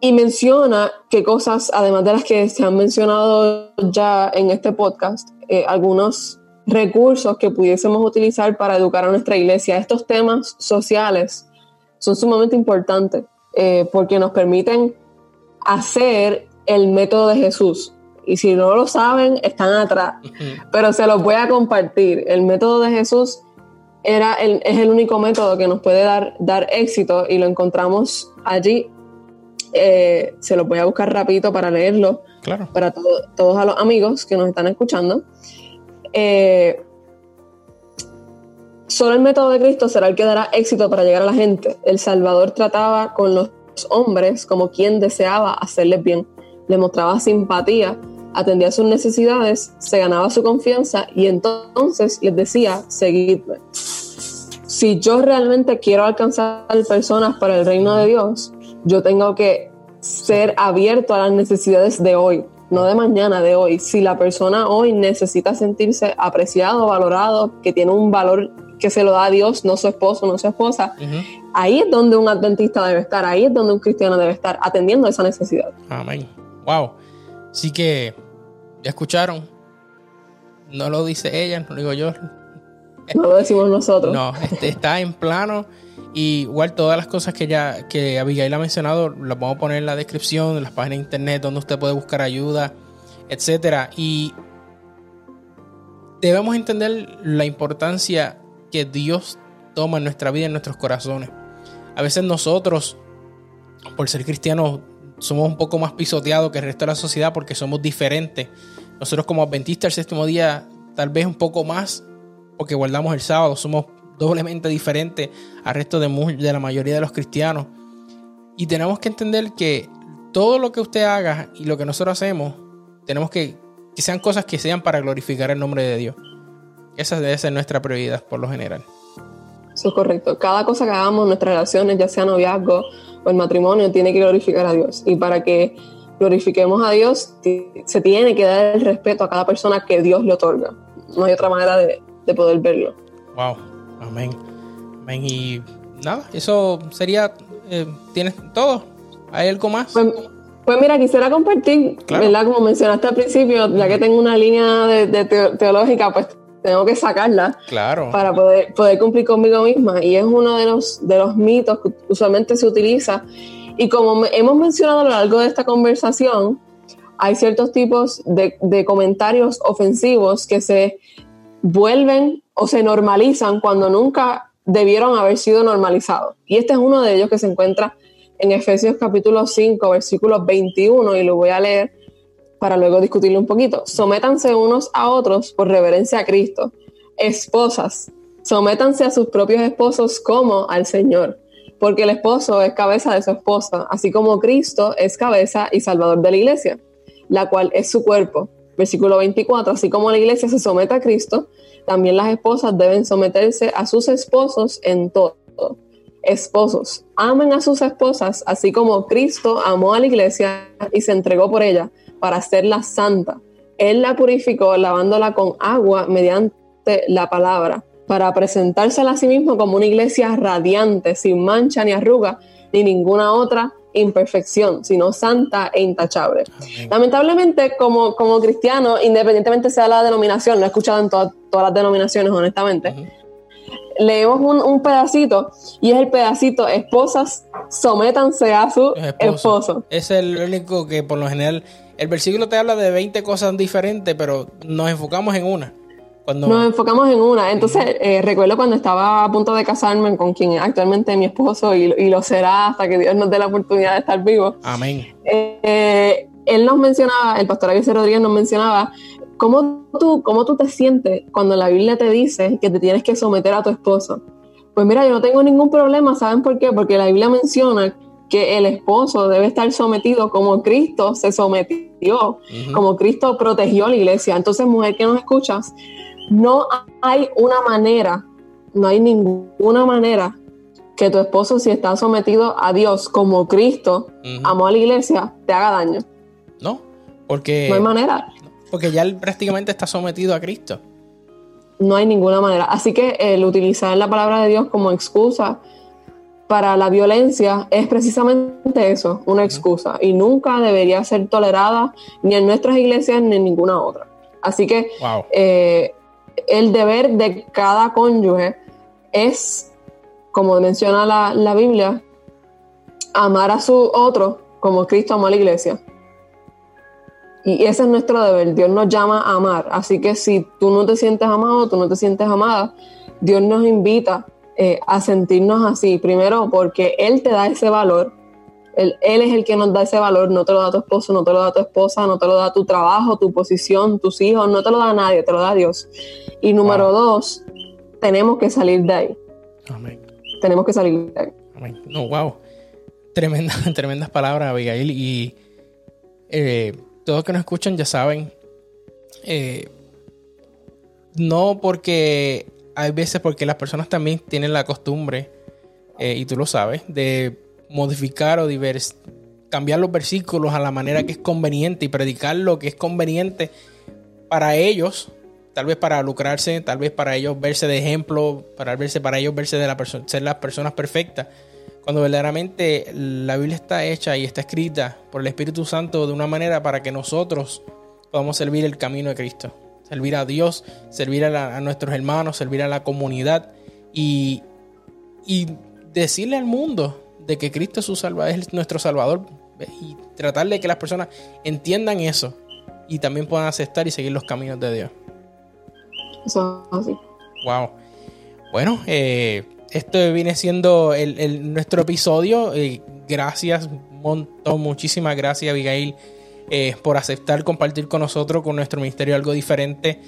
y menciona qué cosas, además de las que se han mencionado ya en este podcast, eh, algunos recursos que pudiésemos utilizar para educar a nuestra iglesia. Estos temas sociales son sumamente importantes porque nos permiten hacer el método de Jesús. Y si no lo saben, están atrás. Pero se los voy a compartir. El método de Jesús era el, es el único método que nos puede dar, dar éxito y lo encontramos allí. Eh, se los voy a buscar rapidito para leerlo. Claro. Para todos a los amigos que nos están escuchando. Eh, solo el método de Cristo será el que dará éxito para llegar a la gente. El Salvador trataba con los hombres como quien deseaba hacerles bien. Le mostraba simpatía, atendía sus necesidades, se ganaba su confianza y entonces les decía, seguidme. Si yo realmente quiero alcanzar personas para el reino de Dios, yo tengo que ser abierto a las necesidades de hoy, no de mañana, de hoy. Si la persona hoy necesita sentirse apreciado, valorado, que tiene un valor que se lo da a Dios, no su esposo, no su esposa. Ahí es donde un adventista debe estar, ahí es donde un cristiano debe estar, atendiendo esa necesidad. Amén. Wow. Así que, ¿ya escucharon? No lo dice ella, no lo digo yo. No lo decimos nosotros. No, este, está en plano. Y igual todas las cosas que ya que Abigail ha mencionado las vamos a poner en la descripción de las páginas de internet donde usted puede buscar ayuda, etcétera. Y debemos entender la importancia que Dios toma en nuestra vida, en nuestros corazones. A veces nosotros, por ser cristianos, somos un poco más pisoteados que el resto de la sociedad porque somos diferentes. Nosotros como adventistas el séptimo día, tal vez un poco más, porque guardamos el sábado, somos doblemente diferentes al resto de, de la mayoría de los cristianos. Y tenemos que entender que todo lo que usted haga y lo que nosotros hacemos, tenemos que que sean cosas que sean para glorificar el nombre de Dios. Esa debe ser nuestra prioridad por lo general. Eso es correcto. Cada cosa que hagamos en nuestras relaciones, ya sea noviazgo o el matrimonio, tiene que glorificar a Dios. Y para que glorifiquemos a Dios, se tiene que dar el respeto a cada persona que Dios le otorga. No hay otra manera de, poder verlo. Wow. Amén. Amén. Y nada, eso sería. Eh, ¿Tienes todo? ¿Hay algo más? Pues, pues mira, quisiera compartir, ¿verdad? Como mencionaste al principio, ya que tengo una línea de, teológica, pues tengo que sacarla claro. para poder, poder cumplir conmigo misma. Y es uno de los, de los mitos que usualmente se utiliza. Y como hemos mencionado a lo largo de esta conversación, hay ciertos tipos de, de comentarios ofensivos que se vuelven o se normalizan cuando nunca debieron haber sido normalizados. Y este es uno de ellos que se encuentra en Efesios capítulo 5, versículo 21, y lo voy a leer para luego discutirlo un poquito. Sométanse unos a otros por reverencia a Cristo. esposas, sométanse a sus propios esposos como al Señor, porque el esposo es cabeza de su esposa, así como Cristo es cabeza y salvador de la iglesia, la cual es su cuerpo. Versículo 24, así como la iglesia se somete a Cristo, también las esposas deben someterse a sus esposos en todo. Esposos, amen a sus esposas, así como Cristo amó a la iglesia y se entregó por ella para hacerla santa. Él la purificó lavándola con agua mediante la palabra, para presentársela a sí mismo como una iglesia radiante, sin mancha ni arruga, ni ninguna otra imperfección, sino santa e intachable. Lamentablemente, como, como cristiano, independientemente sea la denominación, lo he escuchado en todas las denominaciones, honestamente, leemos un, pedacito y es el pedacito, esposas, sométanse a su esposo. Es el único que por lo general, el versículo te habla de 20 cosas diferentes, pero nos enfocamos en una. Nos enfocamos en una. Entonces, eh, recuerdo cuando estaba a punto de casarme con quien actualmente es mi esposo y, lo será hasta que Dios nos dé la oportunidad de estar vivos. Amén. Eh, él nos mencionaba, el pastor Avice Rodríguez nos mencionaba, ¿cómo tú, ¿cómo tú te sientes cuando la Biblia te dice que te tienes que someter a tu esposo? Pues mira, yo no tengo ningún problema, ¿saben por qué? Porque la Biblia menciona que el esposo debe estar sometido como Cristo se sometió, como Cristo protegió a la iglesia. Entonces, mujer que nos escuchas, no hay una manera, no hay ninguna manera que tu esposo, si está sometido a Dios como Cristo, amó a la iglesia, te haga daño. No, porque... No hay manera. Porque ya él prácticamente está sometido a Cristo. No hay ninguna manera. Así que el utilizar la palabra de Dios como excusa para la violencia es precisamente eso, una excusa. Y nunca debería ser tolerada ni en nuestras iglesias ni en ninguna otra. Así que eh, el deber de cada cónyuge es, como menciona la, Biblia, amar a su otro como Cristo amó a la iglesia. Y ese es nuestro deber. Dios nos llama a amar. Así que si tú no te sientes amado, tú no te sientes amada, Dios nos invita eh, a sentirnos así. Primero, porque Él te da ese valor. Él, es el que nos da ese valor. No te lo da tu esposo, no te lo da tu esposa, no te lo da tu trabajo, tu posición, tus hijos. No te lo da nadie, te lo da Dios. Y número dos, tenemos que salir de ahí. Amén. Tenemos que salir de ahí. Amén. No, wow. Tremenda, tremendas palabras, Abigail. Y eh, todos que nos escuchan ya saben. Eh, no porque hay veces porque las personas también tienen la costumbre, eh, y tú lo sabes, de modificar o divers cambiar los versículos a la manera que es conveniente y predicar lo que es conveniente para ellos tal vez para lucrarse, tal vez para ellos verse de ejemplo, para verse para ellos verse de la ser las personas perfectas. Cuando verdaderamente la Biblia está hecha y está escrita por el Espíritu Santo de una manera para que nosotros podamos servir el camino de Cristo, servir a Dios, servir a, nuestros hermanos, servir a la comunidad y, y decirle al mundo de que Cristo es, su salvador, es nuestro Salvador y tratar de que las personas entiendan eso y también puedan aceptar y seguir los caminos de Dios. Eso así. Wow. Bueno, eh, esto viene siendo el, nuestro episodio. Eh, gracias, un montón, muchísimas gracias, Abigail, eh, por aceptar compartir con nosotros, con nuestro ministerio, algo diferente.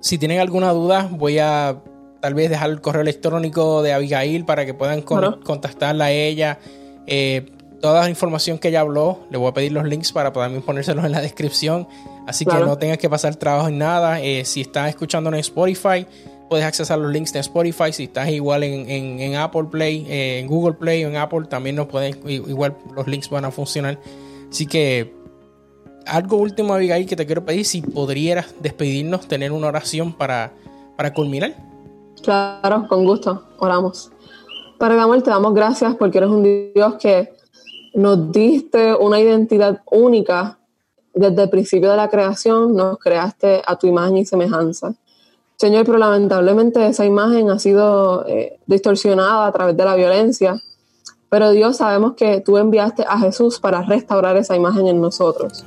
si tienen alguna duda, voy a tal vez dejar el correo electrónico de Abigail para que puedan contactarla a ella. toda la información que ella habló, le voy a pedir los links para poder ponérselos en la descripción. Así que no tengas que pasar trabajo en nada. Eh, si estás escuchando en Spotify, puedes accesar los links de Spotify. Si estás igual en, Apple Play, eh, en Google Play o en Apple, también nos pueden, igual los links van a funcionar. Así que algo último, Abigail, que te quiero pedir, si podrías despedirnos, tener una oración para, para culminar. Claro, con gusto, oramos. Padre amor, te damos gracias porque eres un Dios que nos diste una identidad única desde el principio de la creación nos creaste a tu imagen y semejanza. Señor, pero lamentablemente esa imagen ha sido eh, distorsionada a través de la violencia. Pero Dios, sabemos que tú enviaste a Jesús para restaurar esa imagen en nosotros.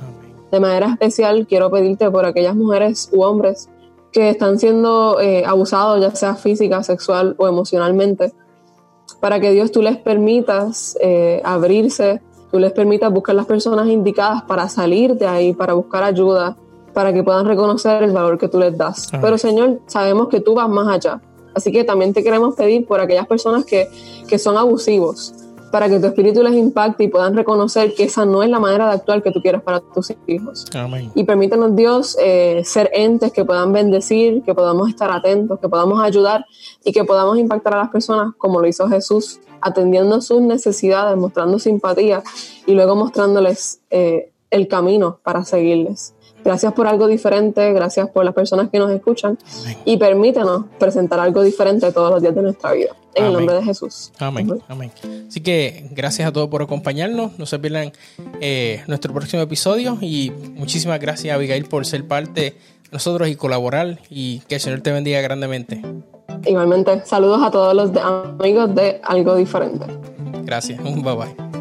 De manera especial, quiero pedirte por aquellas mujeres u hombres que están siendo eh, abusados, ya sea física, sexual o emocionalmente, para que Dios tú les permitas eh, abrirse tú les permitas buscar las personas indicadas para salir de ahí, para buscar ayuda, para que puedan reconocer el valor que tú les das. Pero Señor, sabemos que tú vas más allá. Así que también te queremos pedir por aquellas personas que, que son abusivos, para que tu espíritu les impacte y puedan reconocer que esa no es la manera de actuar que tú quieres para tus hijos. Amén. Y permítanos, Dios, eh, ser entes que puedan bendecir, que podamos estar atentos, que podamos ayudar y que podamos impactar a las personas como lo hizo Jesús, atendiendo sus necesidades, mostrando simpatía y luego mostrándoles eh, el camino para seguirles. Gracias por algo diferente, gracias por las personas que nos escuchan y permítanos presentar algo diferente todos los días de nuestra vida. En el nombre de Jesús. Amén. Amén. Así que gracias a todos por acompañarnos. No se pierdan eh, nuestro próximo episodio y muchísimas gracias Abigail por ser parte de nosotros y colaborar y que el Señor te bendiga grandemente. Igualmente, saludos a todos los amigos de Algo Diferente. Gracias. Bye bye.